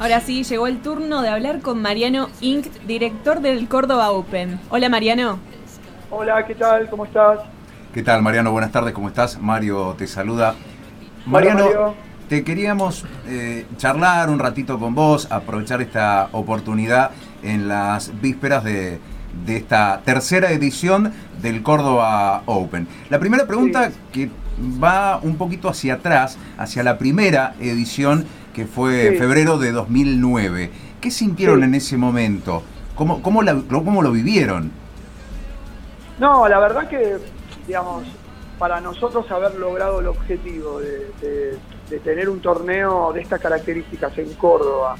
Ahora sí, llegó el turno de hablar con Mariano Inc., director del Córdoba Open. Hola Mariano. Hola, ¿qué tal? ¿Cómo estás? ¿Qué tal Mariano? Buenas tardes, ¿cómo estás? Mario te saluda. Mariano, te queríamos eh, charlar un ratito con vos, aprovechar esta oportunidad en las vísperas de, esta tercera edición del Córdoba Open. La primera pregunta que va un poquito hacia atrás, hacia la primera edición que fue febrero de 2009. ¿Qué sintieron en ese momento? ¿Cómo, cómo, ¿Cómo lo vivieron? No, la verdad que, digamos, para nosotros haber logrado el objetivo de, tener un torneo de estas características en Córdoba,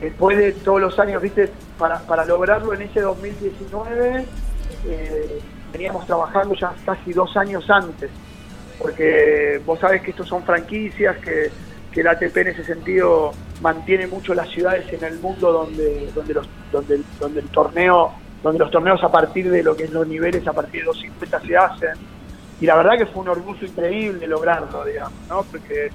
después de todos los años, viste, para, para lograrlo en ese 2019, eh, veníamos trabajando ya casi dos años antes, porque vos sabés que estos son franquicias, que, que el ATP en ese sentido mantiene mucho las ciudades en el mundo donde, donde, los, donde, donde el torneo donde los torneos a partir de lo que es los niveles, a partir de 250 se hacen. Y la verdad que fue un orgullo increíble lograrlo, digamos, ¿no? Porque,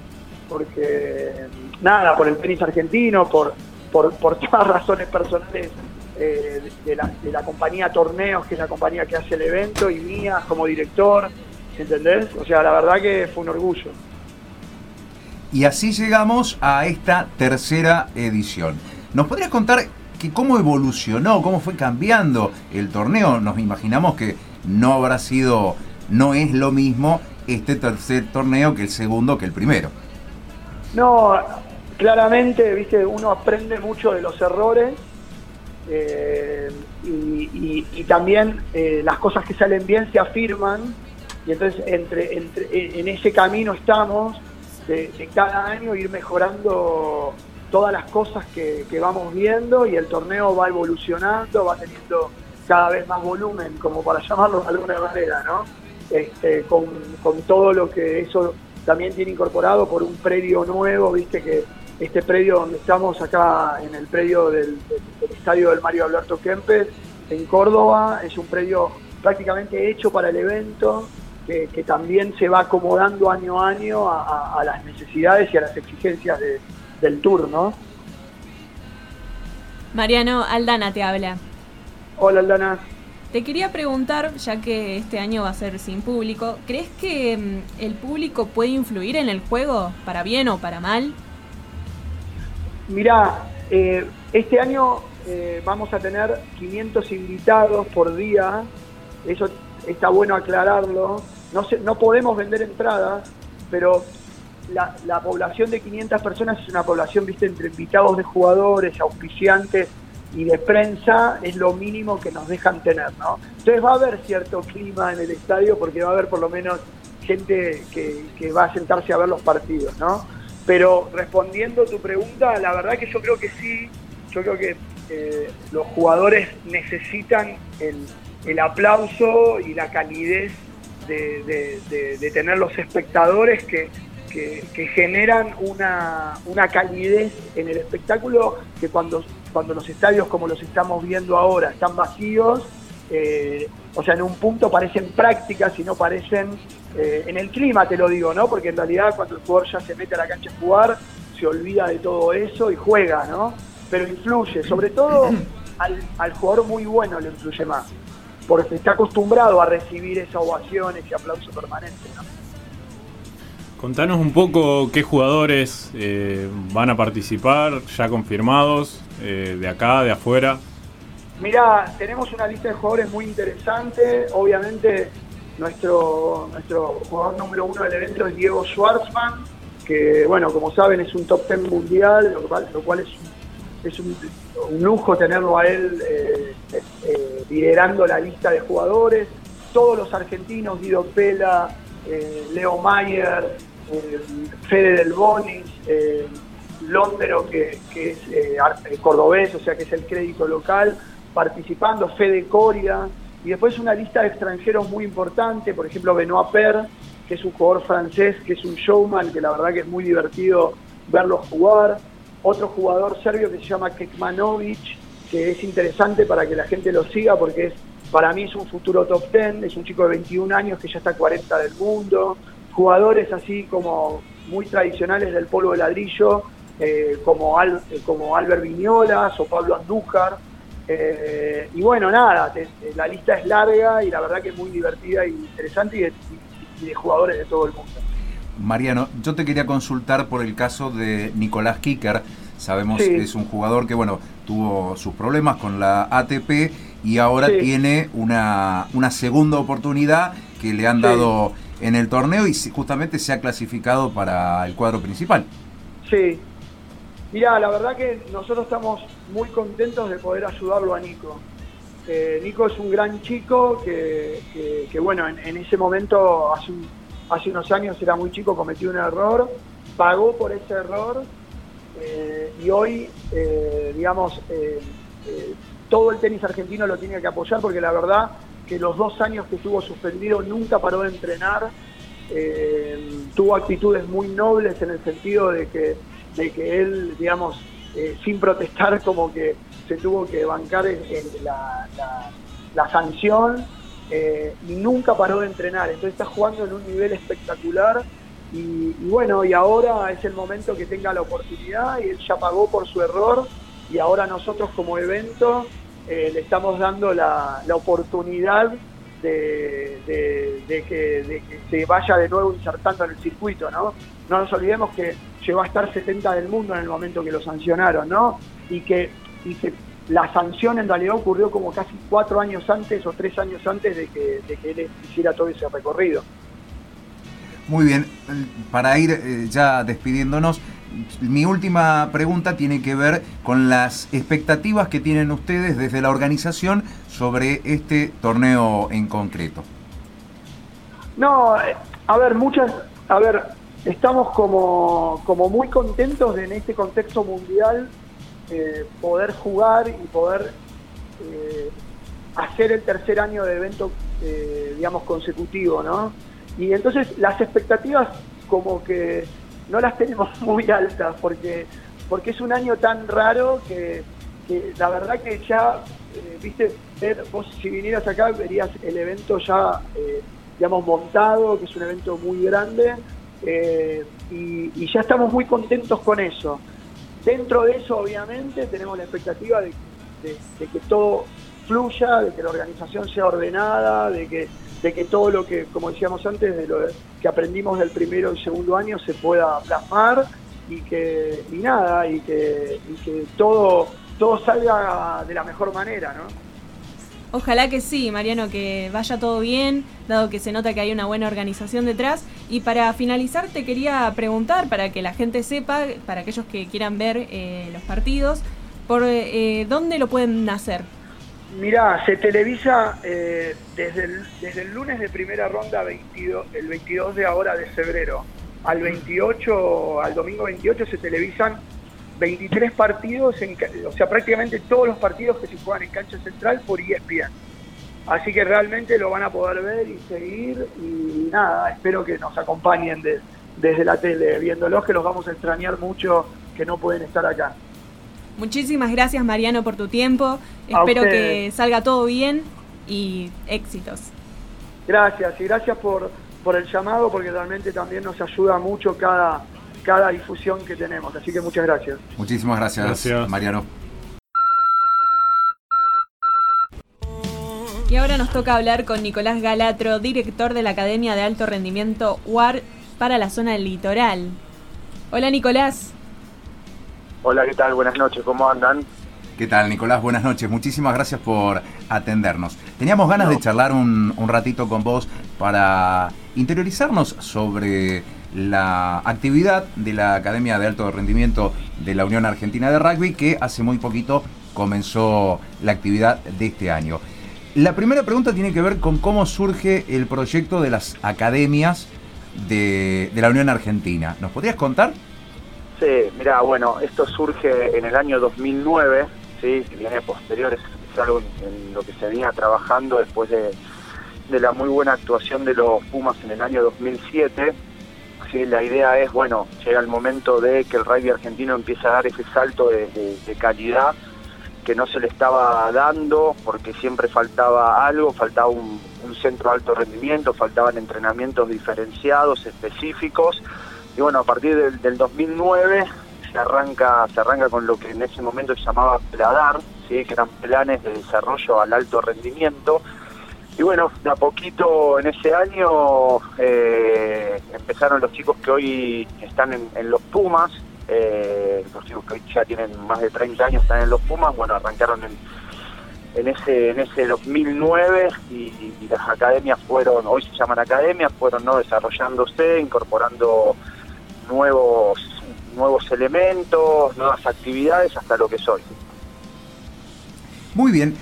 porque nada, por el tenis argentino, por, por, por todas razones personales eh, de, la, de la compañía Torneos, que es la compañía que hace el evento, y mía como director, ¿entendés? O sea, la verdad que fue un orgullo. Y así llegamos a esta tercera edición. ¿Nos podrías contar cómo evolucionó, cómo fue cambiando el torneo. Nos imaginamos que no habrá sido, no es lo mismo este tercer torneo que el segundo que el primero. No, claramente, viste, uno aprende mucho de los errores eh, y, también eh, las cosas que salen bien se afirman y entonces entre, en ese camino estamos de, cada año ir mejorando todas las cosas que, vamos viendo y el torneo va evolucionando, va teniendo cada vez más volumen, como para llamarlo de alguna manera, ¿no? Este, con, todo lo que eso también tiene incorporado por un predio nuevo, viste que este predio donde estamos acá en el predio del, estadio del Mario Alberto Kempes, en Córdoba, es un predio prácticamente hecho para el evento, que, también se va acomodando año a año a las necesidades y a las exigencias de, del tour, ¿no? Mariano, Aldana te habla. Hola Aldana. Te quería preguntar, ya que este año va a ser sin público, ¿crees que mm, el público puede influir en el juego, para bien o para mal? Mirá, eh, este año eh, vamos a tener 500 invitados por día, eso está bueno aclararlo. No, no podemos vender entradas, pero la, población de 500 personas es una población, viste, entre invitados de jugadores, auspiciantes y de prensa, es lo mínimo que nos dejan tener, ¿no? Entonces va a haber cierto clima en el estadio porque va a haber por lo menos gente que, va a sentarse a ver los partidos, ¿no? Pero respondiendo tu pregunta, la verdad que yo creo que sí, yo creo que eh, los jugadores necesitan el, aplauso y la calidez de, tener los espectadores que, que, generan una, calidez en el espectáculo que cuando, cuando los estadios como los estamos viendo ahora están vacíos, eh, o sea, en un punto parecen prácticas y no parecen eh, en el clima, te lo digo, ¿no? Porque en realidad cuando el jugador ya se mete a la cancha a jugar, se olvida de todo eso y juega, ¿no? Pero influye, sobre todo al, al jugador muy bueno le influye más, porque está acostumbrado a recibir esa ovación, ese aplauso permanente, ¿no? Contanos un poco qué jugadores eh, van a participar, ya confirmados, eh, de acá, de afuera. Mira, tenemos una lista de jugadores muy interesante. Obviamente, nuestro, nuestro jugador número uno del evento es Diego Schwartzman, que, bueno, como saben, es un top ten mundial, lo cual, lo cual es, es un, lujo tenerlo a él eh, liderando la lista de jugadores. Todos los argentinos, Guido Pela, Leo Mayer, eh, Fede del Bonis, eh, Londero, que, es eh, cordobés, o sea que es el crédito local, participando, Fede Coria, y después una lista de extranjeros muy importante, por ejemplo Benoit Per, que es un jugador francés, que es un showman, que la verdad que es muy divertido verlo jugar, otro jugador serbio que se llama Kekmanovic, que es interesante para que la gente lo siga porque es para mí es un futuro top 10, es un chico de 21 años que ya está 40 del mundo, jugadores así como muy tradicionales del polvo de ladrillo, eh, como, como Albert Viñolas o Pablo Andújar. y bueno, nada, la lista es larga y la verdad que es muy divertida y interesante y de, jugadores de todo el mundo. Mariano, yo te quería consultar por el caso de Nicolás Kicker. Sabemos que es un jugador que, bueno, tuvo sus problemas con la ATP y ahora tiene una, una segunda oportunidad que le han dado en el torneo y justamente se ha clasificado para el cuadro principal. Sí. Mira, la verdad que nosotros estamos muy contentos de poder ayudarlo a Nico. Eh, Nico es un gran chico que, que, bueno, en, ese momento, hace, hace unos años era muy chico, cometió un error, pagó por ese error eh, y hoy, eh, digamos, todo el tenis argentino lo tiene que apoyar porque la verdad que los dos años que estuvo suspendido nunca paró de entrenar, eh, tuvo actitudes muy nobles en el sentido de que, de que él, digamos, eh, sin protestar, como que se tuvo que bancar en, la, sanción eh, y nunca paró de entrenar. Entonces está jugando en un nivel espectacular y, bueno, y ahora es el momento que tenga la oportunidad y él ya pagó por su error y ahora nosotros como evento eh, le estamos dando la, oportunidad de, que, se vaya de nuevo insertando en el circuito, ¿no? No nos olvidemos que llegó a estar 70 del mundo en el momento que lo sancionaron, ¿no? Y que, la sanción en realidad ocurrió como casi cuatro años antes o tres años antes de que, de que él hiciera todo ese recorrido. Muy bien, para ir eh, ya despidiéndonos, mi última pregunta tiene que ver con las expectativas que tienen ustedes desde la organización sobre este torneo en concreto. No, a ver, muchas, a ver, estamos como, como muy contentos de en este contexto mundial eh, poder jugar y poder eh, hacer el tercer año de evento, digamos, consecutivo, ¿no? Y entonces las expectativas como que no las tenemos muy altas porque, porque es un año tan raro que, la verdad que ya, eh, viste, vos si vinieras acá verías el evento ya, eh, digamos, montado, que es un evento muy grande, eh, y, ya estamos muy contentos con eso. Dentro de eso, obviamente, tenemos la expectativa de, que todo fluya, de que la organización sea ordenada, de que de que todo lo que, como decíamos antes, de lo que aprendimos del primero y segundo año se pueda plasmar y que y nada y que, que todo todo salga de la mejor manera, ¿no? Ojalá que sí, Mariano, que vaya todo bien, dado que se nota que hay una buena organización detrás. Y para finalizar, te quería preguntar, para que la gente sepa, para aquellos que quieran ver eh, los partidos, por eh, dónde lo pueden hacer. Mirá, se televisa eh, desde, el, desde el lunes de primera ronda 22, el 22 de ahora de febrero al 28, al domingo 28 se televisan 23 partidos, o sea, prácticamente todos los partidos que se juegan en cancha central por ESPN. Así que realmente lo van a poder ver y seguir y nada, espero que nos acompañen desde la tele viéndolos, que los vamos a extrañar mucho que no pueden estar acá. Muchísimas gracias Mariano por tu tiempo. Espero que salga todo bien y éxitos. Gracias y gracias por, por el llamado porque realmente también nos ayuda mucho cada, cada difusión que tenemos. Así que muchas gracias. Muchísimas gracias, Mariano. Y ahora nos toca hablar con Nicolás Galatro, director de la Academia de Alto Rendimiento UAR para la zona litoral. Hola Nicolás. Hola, ¿qué tal? Buenas noches, ¿cómo andan? ¿Qué tal, Nicolás? Buenas noches. Muchísimas gracias por atendernos. Teníamos ganas de charlar un, ratito con vos para interiorizarnos sobre la actividad de la Academia de Alto Rendimiento de la Unión Argentina de Rugby, que hace muy poquito comenzó la actividad de este año. La primera pregunta tiene que ver con cómo surge el proyecto de las academias de, de la Unión Argentina. ¿Nos podrías contar? Sí, mira, bueno, esto surge en el año 2009, ¿sí? viene posterior, es, algo en, lo que se venía trabajando después de, la muy buena actuación de los Pumas en el año 2007. ¿sí? La idea es, bueno, llega el momento de que el rugby argentino empiece a dar ese salto de, calidad que no se le estaba dando porque siempre faltaba algo, faltaba un, centro de alto rendimiento, faltaban entrenamientos diferenciados, específicos y bueno, a partir del, 2009 se arranca, se arranca con lo que en ese momento se llamaba PLADAR, ¿sí? que eran planes de desarrollo al alto rendimiento. Y bueno, de a poquito en ese año eh, empezaron los chicos que hoy están en, los Pumas, eh, los chicos que ya tienen más de 30 años están en los Pumas, bueno, arrancaron en, en ese en ese 2009 y, las academias fueron, hoy se llaman academias, fueron no desarrollándose, incorporando nuevos nuevos elementos, nuevas actividades hasta lo que soy. Muy bien.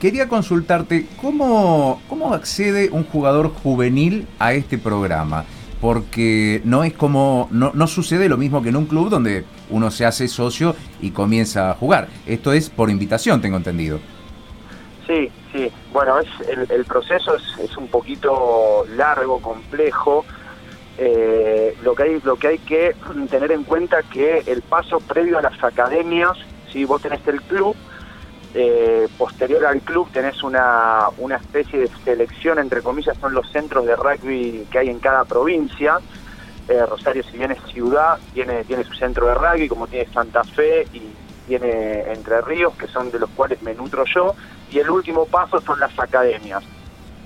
Quería consultarte, ¿cómo, ¿cómo accede un jugador juvenil a este programa? Porque no es como, no, no sucede lo mismo que en un club donde uno se hace socio y comienza a jugar. Esto es por invitación, tengo entendido. Sí, sí. Bueno, es, el, proceso es, un poquito largo, complejo. Eh, lo que hay lo que hay que tener en cuenta que el paso previo a las academias, si vos tenés el club, eh, posterior al club tenés una, una especie de selección, entre comillas, son los centros de rugby que hay en cada provincia. Eh, Rosario, si bien es ciudad, tiene, tiene su centro de rugby, como tiene Santa Fe y tiene Entre Ríos, que son de los cuales me nutro yo y el último paso son las academias.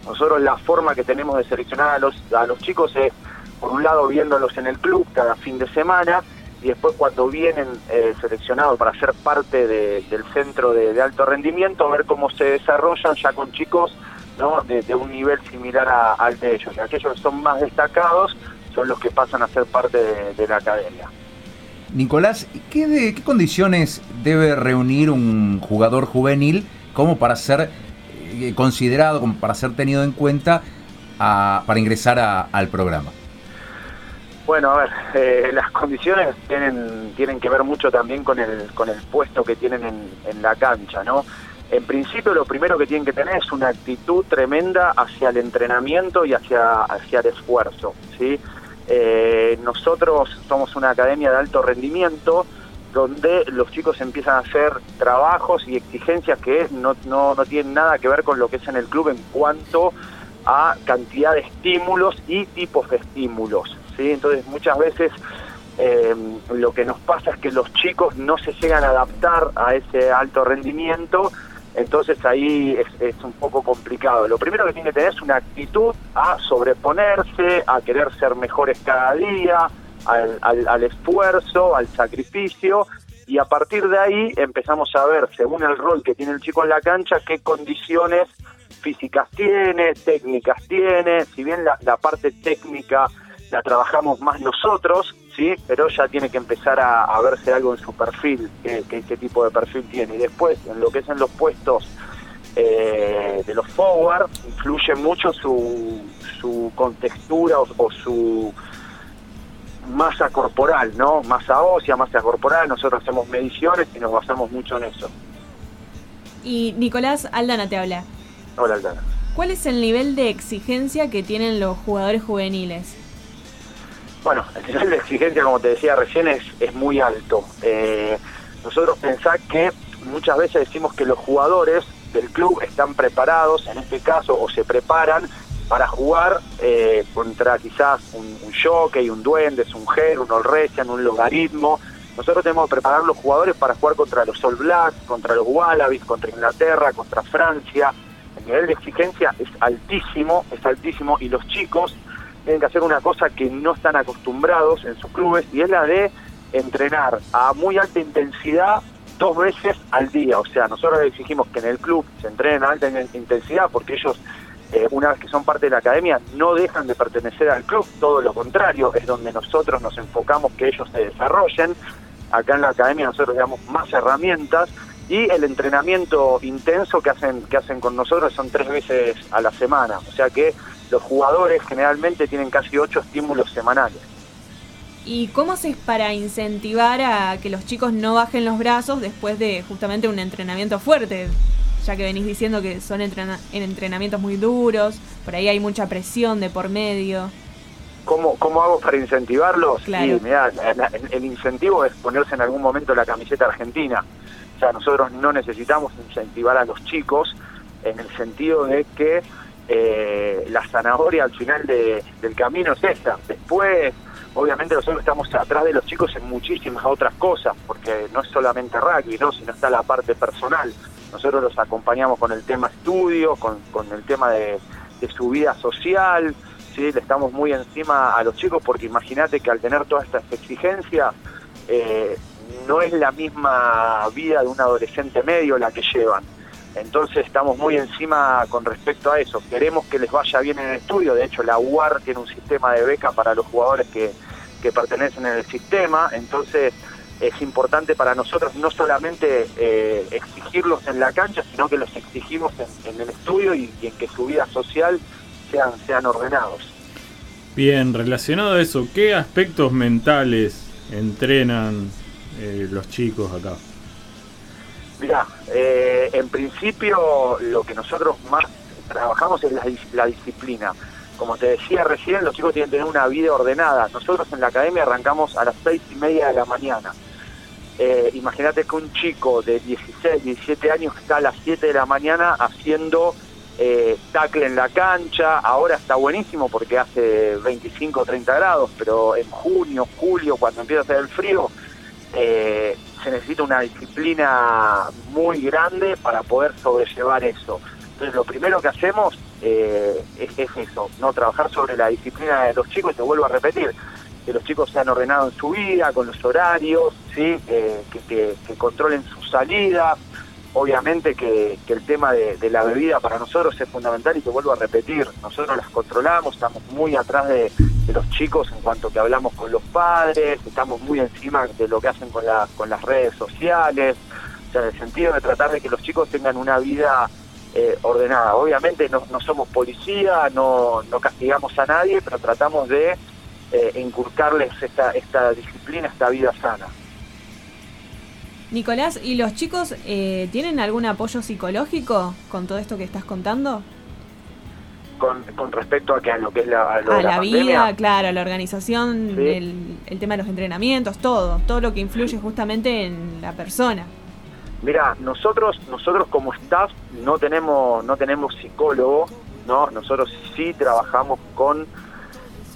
Nosotros la forma que tenemos de seleccionar a los, a los chicos es, por un lado, viéndolos en el club cada fin de semana y después cuando vienen eh, seleccionados para ser parte del centro de, alto rendimiento, ver cómo se desarrollan ya con chicos ¿no? de, un nivel similar al de ellos. Y aquellos que son más destacados son los que pasan a ser parte de, la academia. Nicolás, ¿qué, de, ¿qué condiciones debe reunir un jugador juvenil como para ser eh, considerado, como para ser tenido en cuenta para ingresar al programa? Bueno, a ver, eh, las condiciones tienen, tienen que ver mucho también con el, con el puesto que tienen en, la cancha, ¿no? En principio lo primero que tienen que tener es una actitud tremenda hacia el entrenamiento y hacia, hacia el esfuerzo, ¿sí? Eh, nosotros somos una academia de alto rendimiento, donde los chicos empiezan a hacer trabajos y exigencias que no, no, no tienen nada que ver con lo que es en el club en cuanto a cantidad de estímulos y tipos de estímulos. Entonces muchas veces eh, lo que nos pasa es que los chicos no se llegan a adaptar a ese alto rendimiento, entonces ahí es un poco complicado. Lo primero que tiene que tener es una actitud a sobreponerse, a querer ser mejores cada día, al, esfuerzo, al sacrificio, y a partir de ahí empezamos a ver, según el rol que tiene el chico en la cancha, qué condiciones físicas tiene, técnicas tiene, si bien la, parte técnica la trabajamos más nosotros, sí, pero ya tiene que empezar a, verse algo en su perfil, qué, tipo de perfil tiene. Y después, en lo que es en los puestos eh, de los forward, influye mucho su, su contextura o su masa corporal, ¿no? Masa ósea, masa corporal, nosotros hacemos mediciones y nos basamos mucho en eso. Y Nicolás Aldana te habla. Hola Aldana. ¿Cuál es el nivel de exigencia que tienen los jugadores juveniles? Bueno, el nivel de exigencia, como te decía recién, es, es muy alto. Eh, nosotros pensamos que muchas veces decimos que los jugadores del club están preparados, en este caso, o se preparan para jugar eh, contra quizás un, un jockey, un duendes, un ger, un olresian, un logaritmo. Nosotros tenemos que preparar los jugadores para jugar contra los All Blacks, contra los Wallabies, contra Inglaterra, contra Francia. El nivel de exigencia es altísimo, es altísimo y los chicos tienen que hacer una cosa que no están acostumbrados en sus clubes y es la de entrenar a muy alta intensidad dos veces al día. O sea, nosotros exigimos que en el club se entrenen a alta intensidad porque ellos eh, una vez que son parte de la academia, no dejan de pertenecer al club, todo lo contrario, es donde nosotros nos enfocamos que ellos se desarrollen. Acá en la academia nosotros damos más herramientas y el entrenamiento intenso que hacen, que hacen con nosotros son tres veces a la semana. O sea que los jugadores generalmente tienen casi ocho estímulos semanales. ¿Y cómo haces para incentivar a que los chicos no bajen los brazos después de justamente un entrenamiento fuerte? ya que venís diciendo que son en entrenamientos muy duros, por ahí hay mucha presión de por medio. ¿Cómo, cómo hago para incentivarlos? Claro. el, incentivo es ponerse en algún momento la camiseta argentina. O sea, nosotros no necesitamos incentivar a los chicos en el sentido de que eh, la zanahoria al final del camino es esta. Después, obviamente nosotros estamos atrás de los chicos en muchísimas otras cosas, porque no es solamente rugby, ¿no? sino está la parte personal. Nosotros los acompañamos con el tema estudio, con, el tema de, su vida social, ¿sí? le estamos muy encima a los chicos, porque imagínate que al tener todas estas exigencias, eh, no es la misma vida de un adolescente medio la que llevan. Entonces estamos muy encima con respecto a eso. Queremos que les vaya bien en el estudio. De hecho, la UAR tiene un sistema de beca para los jugadores que, pertenecen en el sistema. Entonces es importante para nosotros no solamente eh, exigirlos en la cancha, sino que los exigimos en, el estudio y, en que su vida social sean, sean ordenados. Bien, relacionado a eso, ¿qué aspectos mentales entrenan eh, los chicos acá? Mira, eh, en principio lo que nosotros más trabajamos es la, disciplina. Como te decía recién, los chicos tienen que tener una vida ordenada. Nosotros en la academia arrancamos a las seis y media de la mañana. Eh, imagínate que un chico de 16, 17 años está a las 7 de la mañana haciendo eh, tackle en la cancha. Ahora está buenísimo porque hace 25 o 30 grados, pero en junio, julio, cuando empieza a hacer el frío, eh, se necesita una disciplina muy grande para poder sobrellevar eso. Entonces lo primero que hacemos eh, es, eso, no trabajar sobre la disciplina de los chicos, y te vuelvo a repetir, que los chicos sean ordenados en su vida, con los horarios, ¿sí? Eh, que, controlen sus salidas, obviamente que, el tema de, la bebida para nosotros es fundamental y te vuelvo a repetir, nosotros las controlamos, estamos muy atrás de, los chicos en cuanto que hablamos con los padres, estamos muy encima de lo que hacen con, con las redes sociales, o sea, en el sentido de tratar de que los chicos tengan una vida eh, ordenada. Obviamente no, somos policía, no, castigamos a nadie, pero tratamos de eh, inculcarles esta, esta disciplina, esta vida sana. Nicolás, ¿y los chicos eh, tienen algún apoyo psicológico con todo esto que estás contando? Con, respecto a, que, a lo que es la, a, la, vida, claro, la organización, el, tema de los entrenamientos, todo, todo lo que influye justamente en la persona. Mira, nosotros, nosotros como staff no tenemos, no tenemos psicólogo, no, nosotros sí trabajamos con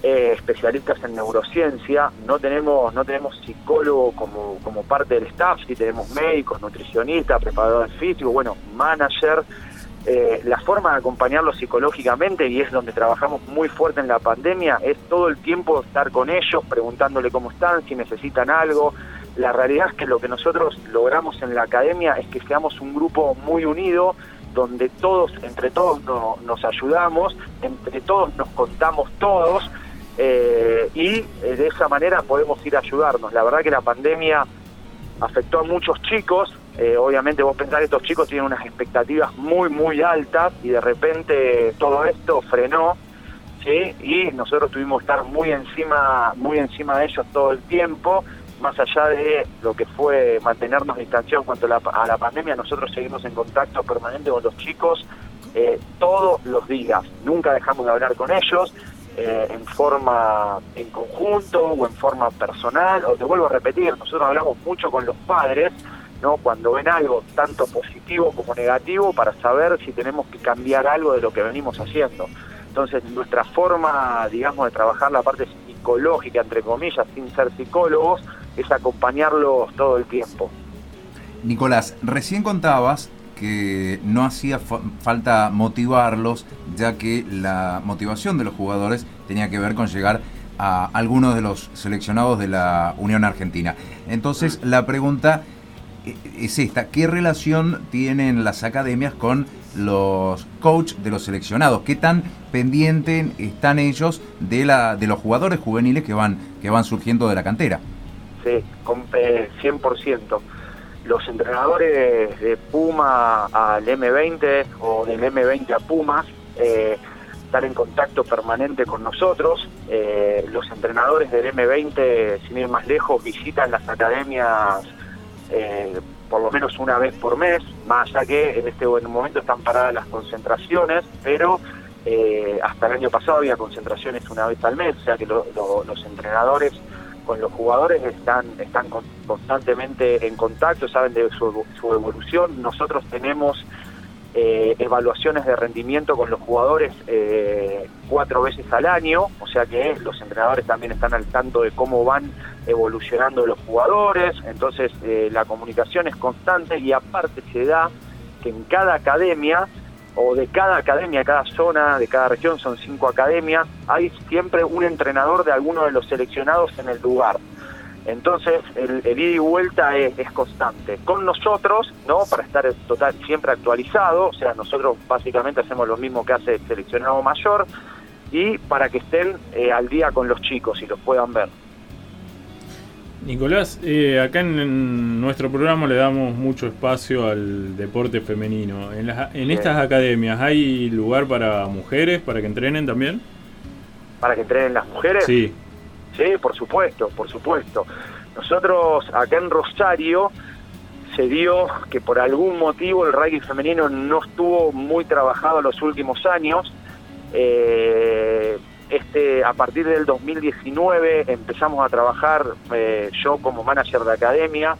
eh, especialistas en neurociencia, no tenemos, no tenemos psicólogo como, como parte del staff, sí tenemos médicos, nutricionistas, preparadores físicos, bueno, manager. Eh, la forma de acompañarlos psicológicamente, y es donde trabajamos muy fuerte en la pandemia, es todo el tiempo estar con ellos, preguntándole cómo están, si necesitan algo. La realidad es que lo que nosotros logramos en la academia es que seamos un grupo muy unido, donde todos, entre todos nos ayudamos, entre todos nos contamos todos, eh, y eh, de esa manera podemos ir a ayudarnos. La verdad que la pandemia afectó a muchos chicos, eh, obviamente vos pensás que estos chicos tienen unas expectativas muy, muy altas y de repente todo esto frenó, ¿sí? Y nosotros tuvimos que estar muy encima, muy encima de ellos todo el tiempo, más allá de lo que fue mantenernos distanciados en cuanto a la, a la pandemia, nosotros seguimos en contacto permanente con los chicos todos los días, nunca dejamos de hablar con ellos, eh, en forma en conjunto o en forma personal, o te vuelvo a repetir, nosotros hablamos mucho con los padres, ¿no? Cuando ven algo tanto positivo como negativo para saber si tenemos que cambiar algo de lo que venimos haciendo. Entonces, nuestra forma, digamos, de trabajar la parte psicológica, entre comillas, sin ser psicólogos, es acompañarlos todo el tiempo. Nicolás, recién contabas que no hacía falta motivarlos, ya que la motivación de los jugadores tenía que ver con llegar a algunos de los seleccionados de la Unión Argentina. Entonces la pregunta es esta, ¿qué relación tienen las academias con los coach de los seleccionados? ¿Qué tan pendientes están ellos de la de los jugadores juveniles que van que van surgiendo de la cantera? Sí, con, 100% los entrenadores de Puma al M20 o del M20 a Pumas eh, están en contacto permanente con nosotros. Eh, los entrenadores del M20, sin ir más lejos, visitan las academias eh, por lo menos una vez por mes, más allá que en este momento están paradas las concentraciones, pero hasta el año pasado había concentraciones una vez al mes, o sea que los entrenadores con los jugadores están, están constantemente en contacto, saben de su, evolución. Nosotros tenemos eh, evaluaciones de rendimiento con los jugadores eh, cuatro veces al año, o sea que los entrenadores también están al tanto de cómo van evolucionando los jugadores, entonces eh, la comunicación es constante y aparte se da que en cada academia o de cada academia, cada zona, de cada región, son cinco academias, hay siempre un entrenador de alguno de los seleccionados en el lugar. Entonces, el, ida y vuelta es, constante. Con nosotros, ¿no? Para estar total, siempre actualizado, o sea, nosotros básicamente hacemos lo mismo que hace el seleccionado mayor y para que estén eh, al día con los chicos y los puedan ver. Nicolás, eh, acá en, nuestro programa le damos mucho espacio al deporte femenino. En, en estas academias, ¿hay lugar para mujeres, para que entrenen también? ¿Para que entrenen las mujeres? Sí. Sí, por supuesto, por supuesto. Nosotros acá en Rosario se dio que por algún motivo el rugby femenino no estuvo muy trabajado los últimos años. Eh, este, a partir del 2019 empezamos a trabajar eh, yo como manager de academia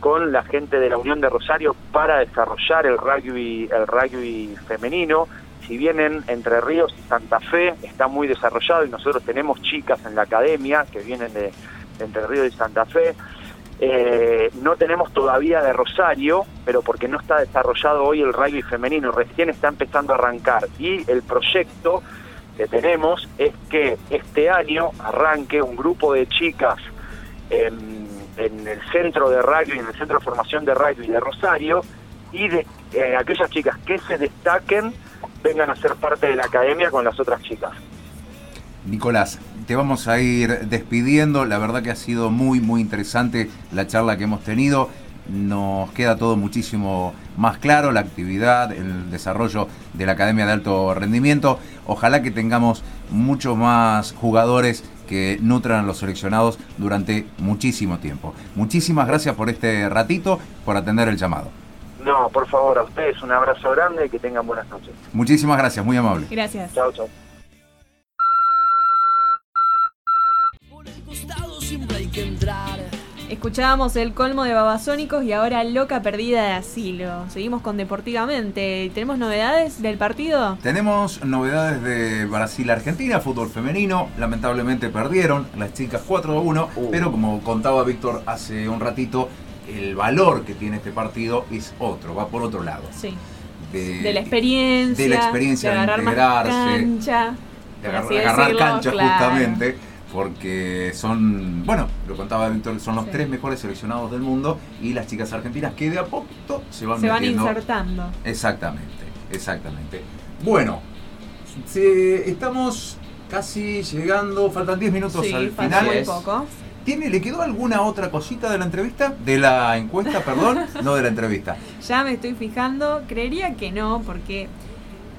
con la gente de la Unión de Rosario para desarrollar el rugby, el rugby femenino si bien en Entre Ríos y Santa Fe está muy desarrollado y nosotros tenemos chicas en la academia que vienen de, Entre Ríos y Santa Fe, eh, no tenemos todavía de Rosario, pero porque no está desarrollado hoy el rugby femenino, recién está empezando a arrancar. Y el proyecto que tenemos es que este año arranque un grupo de chicas en, el centro de rugby, en el centro de formación de rugby de Rosario, y de eh, aquellas chicas que se destaquen vengan a ser parte de la academia con las otras chicas. Nicolás, te vamos a ir despidiendo. La verdad que ha sido muy, muy interesante la charla que hemos tenido. Nos queda todo muchísimo más claro, la actividad, el desarrollo de la Academia de Alto Rendimiento. Ojalá que tengamos muchos más jugadores que nutran a los seleccionados durante muchísimo tiempo. Muchísimas gracias por este ratito, por atender el llamado. No, por favor, a ustedes un abrazo grande y que tengan buenas noches. Muchísimas gracias, muy amable. Gracias. Chao, chao. Escuchábamos el colmo de babasónicos y ahora loca perdida de asilo. Seguimos con Deportivamente. ¿Tenemos novedades del partido? Tenemos novedades de Brasil-Argentina, fútbol femenino. Lamentablemente perdieron las chicas 4 a 1, uh. pero como contaba Víctor hace un ratito, el valor que tiene este partido es otro, va por otro lado. Sí. De, la experiencia. De la experiencia de, agarrar integrarse. cancha, de agarrar, cancha justamente. Porque son, bueno, lo contaba Víctor, son los tres mejores seleccionados del mundo y las chicas argentinas que de a poco se van Se van insertando. Exactamente, exactamente. Bueno, estamos casi llegando, faltan 10 minutos al final. Muy poco. ¿Tiene, ¿Le quedó alguna otra cosita de la entrevista? De la encuesta, perdón, no de la entrevista. Ya me estoy fijando, creería que no, porque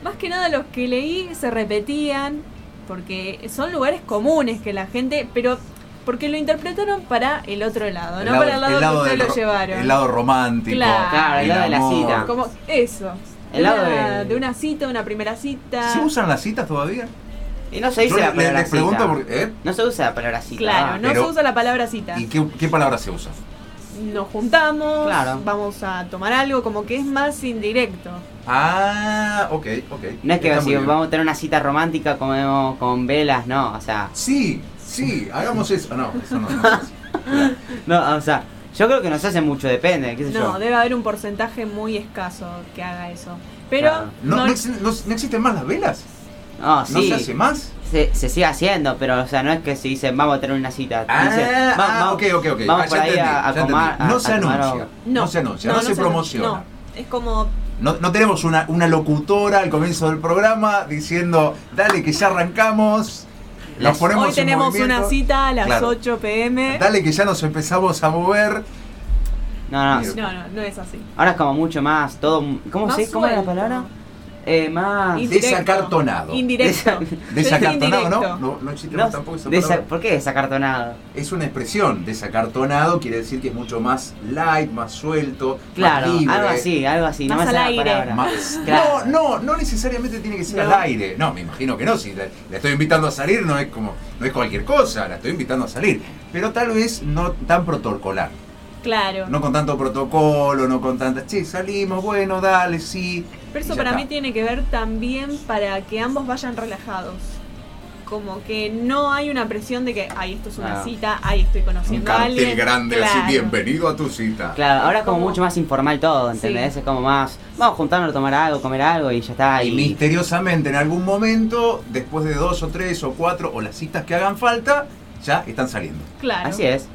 más que nada los que leí se repetían, porque son lugares comunes que la gente, pero porque lo interpretaron para el otro lado, no para el lado, que ustedes lo llevaron. El lado romántico. Claro, el, lado de la cita. Como eso. El lado de... de una cita, una primera cita. ¿Se usan las citas todavía? Y no se dice la palabra cita. ¿eh? No se usa la palabra cita. Claro, no se usa la palabra cita. ¿Y qué, palabra se usa? Nos juntamos, vamos a tomar algo, como que es más indirecto. Ah, ok, ok. No es que si vamos a tener una cita romántica comemos con velas, no, o sea. Sí, sí, hagamos eso. No, eso no. no, o sea, yo creo que nos hace mucho, depende, qué sé no, debe haber un porcentaje muy escaso que haga eso. Pero. no, no existen más las velas? No, ¿No se hace más? Se, se, sigue haciendo, pero o sea, no es que se dicen vamos a tener una cita. Ah, ah vamos, ok, ok, ok. Vamos por ahí a, comer. No, se anuncia, no, se anuncia, no, se, promociona. es como no, no, tenemos una, una, locutora al comienzo del programa diciendo, dale que ya arrancamos. Nos ponemos Hoy tenemos una cita a las 8 pm. Dale que ya nos empezamos a mover. No, no, no, no, no es así. Ahora es como mucho más, todo... ¿Cómo, se, ¿cómo es la palabra? Eh, más desacartonado. Indirecto. desacartonado, ¿no? No, no existe no, tampoco esa ¿Por qué desacartonado? Es una expresión. Desacartonado quiere decir que es mucho más light, más suelto, claro, más libre. algo así, algo así. Más no al aire. No, no, no necesariamente tiene que ser al aire. No, me imagino que no. Si la, estoy invitando a salir, no es como, no es cualquier cosa. La estoy invitando a salir. Pero tal vez no tan protocolar. Claro. No con tanto protocolo, no con tanta, che, salimos, bueno, dale, sí. Pero eso para está. mí tiene que ver también para que ambos vayan relajados. Como que no hay una presión de que, ay, esto es una Ah. cita, ay, estoy Un conociendo a cartel alguien. grande así, bienvenido a tu cita. Claro, ahora es como Como- mucho más informal todo, ¿entendés? Sí. Es como más, vamos a juntarnos a tomar algo, comer algo y ya está. Y Y, misteriosamente en algún momento, después de dos o tres o cuatro o las citas que hagan falta, ya están saliendo. Claro. así es.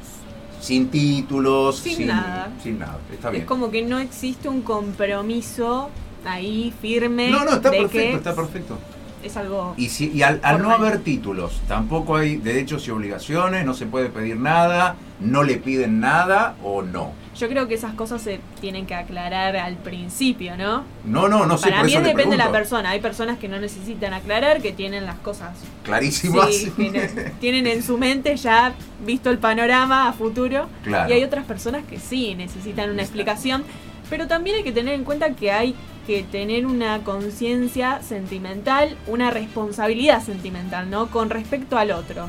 Sin títulos, Sin nada. Sin nada, está bien. Es como que no existe un compromiso ahí firme No, no, está de perfecto, que está perfecto. es algo... Y, si, y al, al no haber títulos, tampoco hay derechos y obligaciones, no se puede pedir nada, no le piden nada o no. Yo creo que esas cosas se tienen que aclarar al principio, ¿no? No, no, no sé, Para por mí eso depende de la persona. Hay personas que no necesitan aclarar, que tienen las cosas Clarísimas. Sí, tienen, tienen en su mente ya visto el panorama a futuro. Claro. Y hay otras personas que sí necesitan una explicación. Pero también hay que tener en cuenta que hay que tener una conciencia sentimental, una responsabilidad sentimental, ¿no? Con respecto al otro.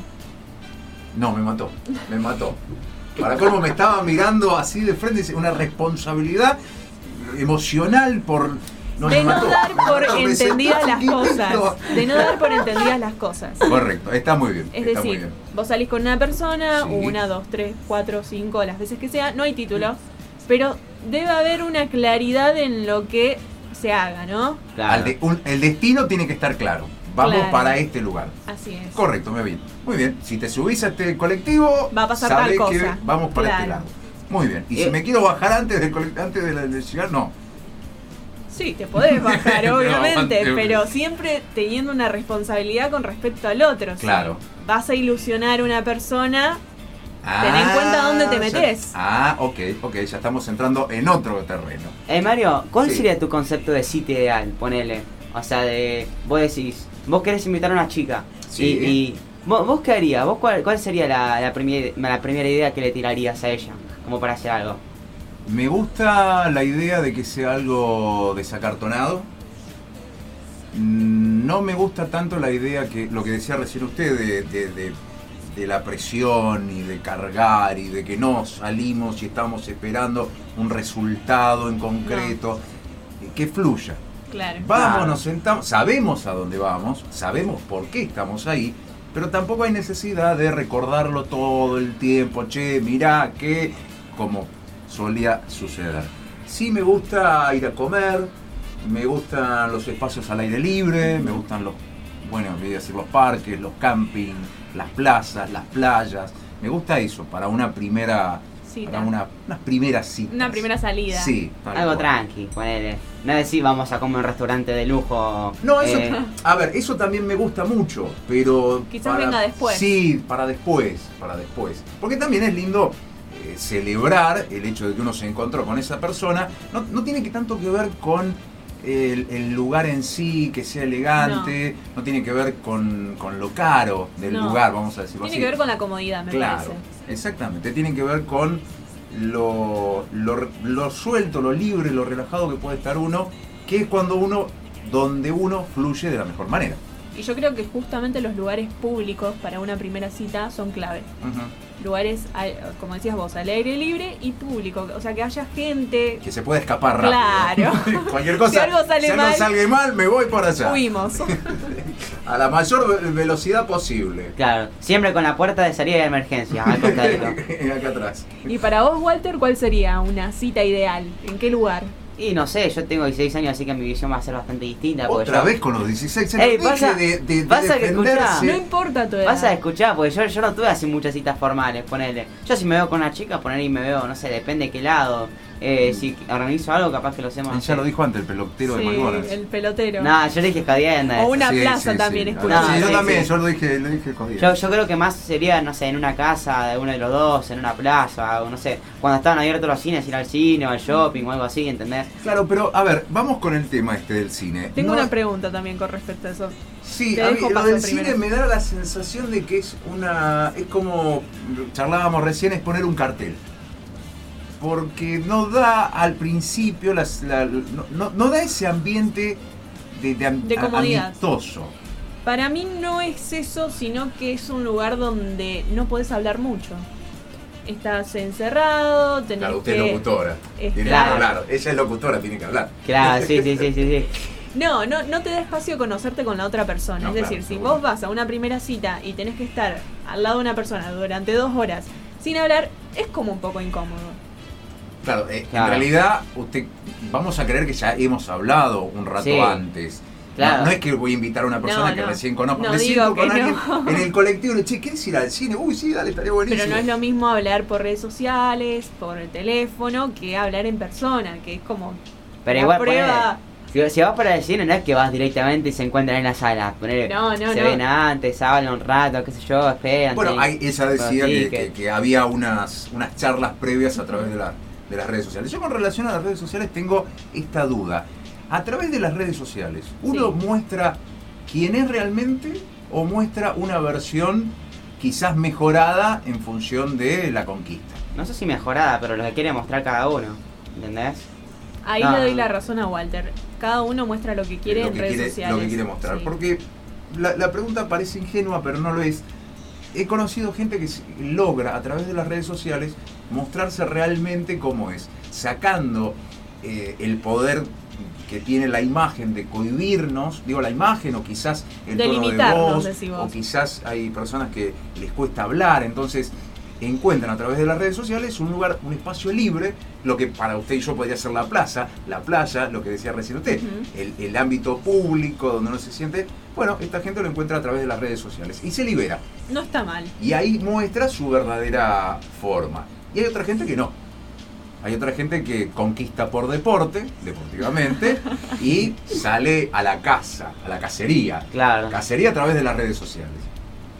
No, me mató, me mató. Para colmo me estaba mirando así de frente, dice, una responsabilidad emocional por... No, de no mató, dar por entendidas las cosas. De no dar por entendidas las cosas. Correcto, está muy bien. Es está muy decir, bien. vos salís con una persona, Sí. una, dos, tres, cuatro, cinco, las veces que sea, no hay título, pero debe haber una claridad en lo que se haga, ¿no? Claro. Al de- un- el destino tiene que estar claro. Vamos Claro. para este lugar. Así es. Correcto, muy bien. Muy bien. Si te subís a este colectivo, Va a pasar sabés tal que cosa. vamos para este lado. Muy bien. Y si Eh. me quiero bajar antes del colect- antes de, la- de llegar, no. Sí, te podés bajar, obviamente, pero siempre teniendo una responsabilidad con respecto al otro. Si Claro. vas a ilusionar a una persona, Ten en cuenta dónde te metés. Ah, ok, ok, ya estamos entrando en otro terreno. Eh, Mario, ¿cuál Sí. sería tu concepto de cita ideal? Ponele. O sea, de. Vos decís, vos querés invitar a una chica. Sí. Y, y ¿vos, vos qué harías? ¿Vos cuál, cuál sería la, la, primer- la primera idea que le tirarías a ella? Como para hacer algo. Me gusta la idea de que sea algo desacartonado. Mm, No me gusta tanto la idea que, lo que decía recién usted, de, de- de- de la presión y de cargar y de que no salimos y estamos esperando un resultado en concreto. Que fluya. Claro. Vamos, nos sentamos, sabemos a dónde vamos, sabemos por qué estamos ahí, pero tampoco hay necesidad de recordarlo todo el tiempo, che, mirá que, como solía suceder. Sí me gusta ir a comer, me gustan los espacios al aire libre, me gustan los, bueno, voy a decir los parques, los campings, las plazas, las playas, me gusta eso para una primera, Cita. para una, unas primeras citas. Una primera salida. Sí, tal Algo cual. tranqui, ponele. No decir vamos a comer un restaurante de lujo. No, eso, eh, a ver, eso también me gusta mucho, pero... Quizás venga después. Sí, para después, para después. Porque también es lindo eh, celebrar el hecho de que uno se encontró con esa persona. No, no tiene que tanto que ver con el, el lugar en sí, que sea elegante, no, tiene que ver con, con lo caro del No. lugar, vamos a decirlo Tiene así. que ver con la comodidad, me Claro, parece. Exactamente. Tiene que ver con lo, lo, lo suelto, lo libre, lo relajado que puede estar uno, que es cuando uno, donde uno fluye de la mejor manera. Y yo creo que justamente los lugares públicos para una primera cita son clave. Lugares, como decías vos, al aire libre y público. O sea, que haya gente. Que se puede escapar rápido. Claro. Cualquier cosa. Si algo sale si algo mal- salga mal, me voy por allá. Huimos. A la mayor ve- velocidad posible. Claro, siempre con la puerta de salida de emergencia, al costadito. Acá atrás. y para vos, Walter, ¿cuál sería una cita ideal? ¿En qué lugar? Y no sé, yo tengo 16 años, así que mi visión va a ser bastante distinta. porque Otra yo- vez con los 16 años. Ey, pasa- de, de- de pasa que escuchá. No importa tu edad. Vas a escuchar, porque yo, yo no tuve así muchas citas formales, ponele. Yo si me veo con una chica, ponele y me veo, no sé, depende de qué lado. Eh, si organizo algo, capaz que lo hacemos. Él ya lo dijo antes, el pelotero de McDonald's. el pelotero. No, yo le dije jodienda. O una Sí, plaza sí, también, sí. escuché. No, Sí, yo sí, también, sí. yo lo dije, lo dije. Yo, yo creo que más sería, no sé, en una casa de uno de los dos, en una plaza, o no sé, cuando estaban abiertos los cines, ir al cine o al shopping o algo así, ¿entendés? Claro, pero a ver, vamos con el tema este del cine. Tengo No- una pregunta también con respecto a eso. Sí, a mí lo del primero. cine me da la sensación de que es una. Es como charlábamos recién, es poner un cartel. Porque no da al principio, las, la- no, no- no da ese ambiente de, de, De comodidad. amistoso. Para mí no es eso, sino que es un lugar donde no podés hablar mucho. estás encerrado, tenés Claro, usted que... es locutora. es Tiene que claro. hablar. Ella es locutora, tiene que hablar. Claro, sí, sí, sí, sí, sí. No, no, no te da espacio conocerte con la otra persona. No, es decir, claro, si seguro. vos vas a una primera cita y tenés que estar al lado de una persona durante dos horas sin hablar, es como un poco incómodo. Claro, eh, en realidad, usted vamos a creer que ya hemos hablado un rato Sí. antes. Claro. No, no es que voy a invitar a una persona No, que no. recién conozco. No Me siento con alguien no. en el colectivo le che, ¿quieres ir al cine? Uy, sí, dale, estaría buenísimo. Pero no es lo mismo hablar por redes sociales, por el teléfono, que hablar en persona, que es como Pero igual prueba. ponele, si, si vas para el cine no es que vas directamente y se encuentran en la sala. Ponele, No, no, se ven antes, hablan un rato, qué sé yo, esperan. Bueno, ahí ella decía que- que había unas, unas charlas previas a través de, la- de las redes sociales. Yo con relación a las redes sociales tengo esta duda. A través de las redes sociales, ¿uno Sí. muestra quién es realmente o muestra una versión quizás mejorada en función de la conquista? No sé si mejorada, pero lo que quiere mostrar cada uno. ¿Entendés? Ahí No. le doy la razón a Walter. Cada uno muestra lo que quiere lo en que redes quiere, sociales. Lo que quiere mostrar. Sí. Porque la, la pregunta parece ingenua, pero no lo es. He conocido gente que logra a través de las redes sociales mostrarse realmente como es, sacando eh, el poder que tiene la imagen de cohibirnos, digo la imagen o quizás el De tono de voz, decís vos. o quizás hay personas que les cuesta hablar, entonces encuentran a través de las redes sociales un lugar, un espacio libre, lo que para usted y yo podría ser la plaza, la playa, lo que decía recién usted, el, el ámbito público donde uno se siente, bueno, esta gente lo encuentra a través de las redes sociales y se libera. No está mal. Y ahí muestra su verdadera forma. Y hay otra gente que no. Hay otra gente que conquista por deporte, deportivamente, y sale a la casa, a la cacería. Claro. Cacería a través de las redes sociales.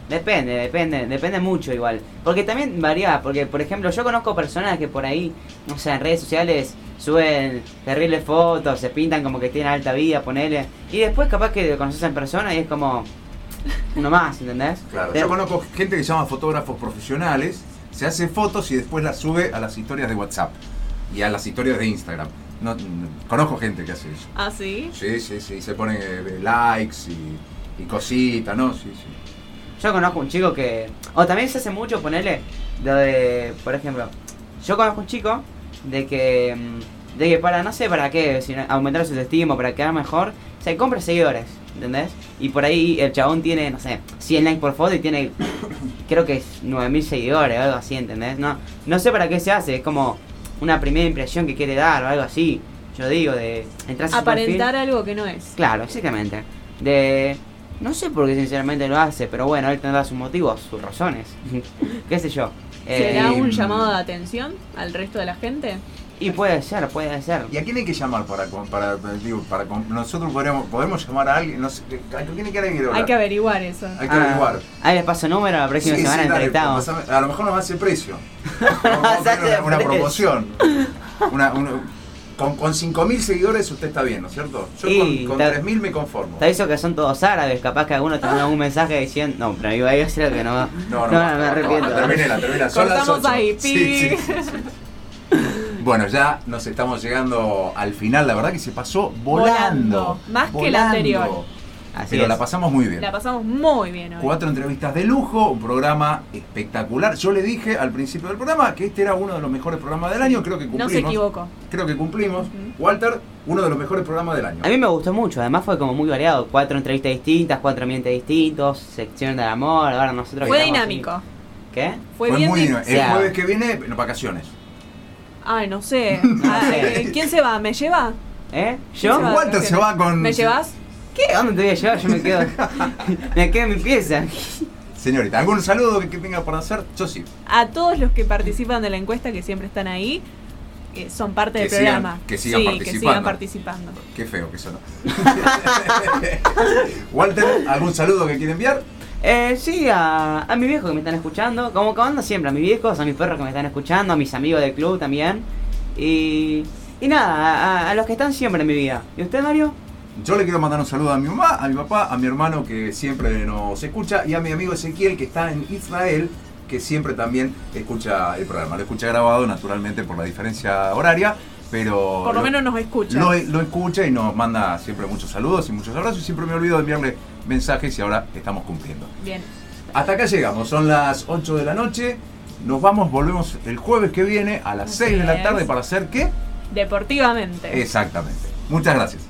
Depende, depende, depende mucho igual. Porque también varía, porque por ejemplo yo conozco personas que por ahí, no sé, en redes sociales suben terribles fotos, se pintan como que tienen alta vida, ponele. Y después capaz que lo conoces en persona y es como uno más, ¿entendés? Claro, yo conozco gente que se llama fotógrafos profesionales, se hace fotos y después las sube a las historias de WhatsApp y a las historias de Instagram. No, n- conozco gente que hace eso. ¿Ah, sí? Sí, sí, sí, se ponen eh, likes y, y cositas, ¿no? Sí, sí. Yo conozco un chico que. O también se hace mucho ponerle. Lo de. Por ejemplo. Yo conozco un chico de que. De que para, no sé para qué, si aumentar su autoestima, para quedar mejor, se compra seguidores, ¿entendés? Y por ahí el chabón tiene, no sé, 100 likes por foto y tiene, creo que es 9000 seguidores o algo así, ¿entendés? No, no sé para qué se hace, es como una primera impresión que quiere dar o algo así. Yo digo, de entrar a su Aparentar perfil. algo que no es. Claro, exactamente. De. No sé por qué sinceramente lo hace, pero bueno, él tendrá sus motivos, sus razones. ¿Qué sé yo? Eh, ¿Será y- un llamado de atención al resto de la gente? y puede ser, puede ser. ¿Y a quién hay que llamar para, con- para, digo, para nosotros podríamos, podemos llamar a alguien? No sé, ¿a quién hay que hablar? Hay que averiguar eso. Hay que Ah, averiguar. Ahí les paso número, la próxima Sí, sí, semana dale, entrevistamos. a lo mejor nos hace precio. Vamos a hacer una, una promoción. Una, una- con, con 5.000 seguidores usted está bien, ¿no es cierto? Yo Y con, con ta- 3.000 me conformo. Te aviso que son todos árabes, capaz que alguno te manda un mensaje diciendo. No, pero iba a decir que no. No, no, no, basta, me basta, arrepiento. basta, terminela, terminela. Son las Cortamos ocho. ahí, Sí, pi. sí, sí, sí. Bueno, ya nos estamos llegando al final. La verdad que se pasó volando. Volando. Más que la anterior. Así Pero es. la pasamos muy bien. La pasamos muy bien hoy. Cuatro entrevistas de lujo, un programa espectacular. Yo le dije al principio del programa que este era uno de los mejores programas del año. Creo que No cumplimos. se equivocó. Creo que cumplimos. Walter, uno de los mejores programas del año. A mí me gustó mucho, además fue como muy variado. Cuatro entrevistas distintas, cuatro ambientes distintos, sección del amor, ahora nosotros. Fue dinámico. así. ¿Qué? Fue, bien. muy di- bien. El jueves que viene, en vacaciones. Ay, no sé. No Ay, sé. ¿Quién se va? ¿Me lleva? ¿Eh? ¿Quién ¿Yo? se va? Walter se va con. ¿Me llevas? ¿Qué? ¿Dónde te voy a llevar? Yo me quedo. me quedo en mi pieza. Señorita, ¿algún saludo que, tenga por hacer? Yo sí. A todos los que participan de la encuesta, que siempre están ahí, que son parte Que del sigan- programa. que sigan sí, participando. que sigan participando. Qué feo que sonó. Walter, ¿algún saludo que quiere enviar? Eh, sí, a, a mi viejo que me están escuchando, como ando siempre, a mis viejos, a mis perros que me están escuchando, a mis amigos del club también. Y, y nada, a, a los que están siempre en mi vida. ¿Y usted, Mario? Yo le quiero mandar un saludo a mi mamá, a mi papá, a mi hermano que siempre nos escucha y a mi amigo Ezequiel que está en Israel que siempre también escucha el programa. Lo escucha grabado naturalmente por la diferencia horaria, pero Por lo menos nos escucha. lo, lo escucha y nos manda siempre muchos saludos y muchos abrazos y siempre me olvido de enviarle mensajes y ahora estamos cumpliendo. Bien. Hasta acá llegamos, son las 8 de la noche. Nos vamos, volvemos el jueves que viene a las Así 6 de la tarde para hacer qué? Deportivamente. Exactamente. Muchas gracias.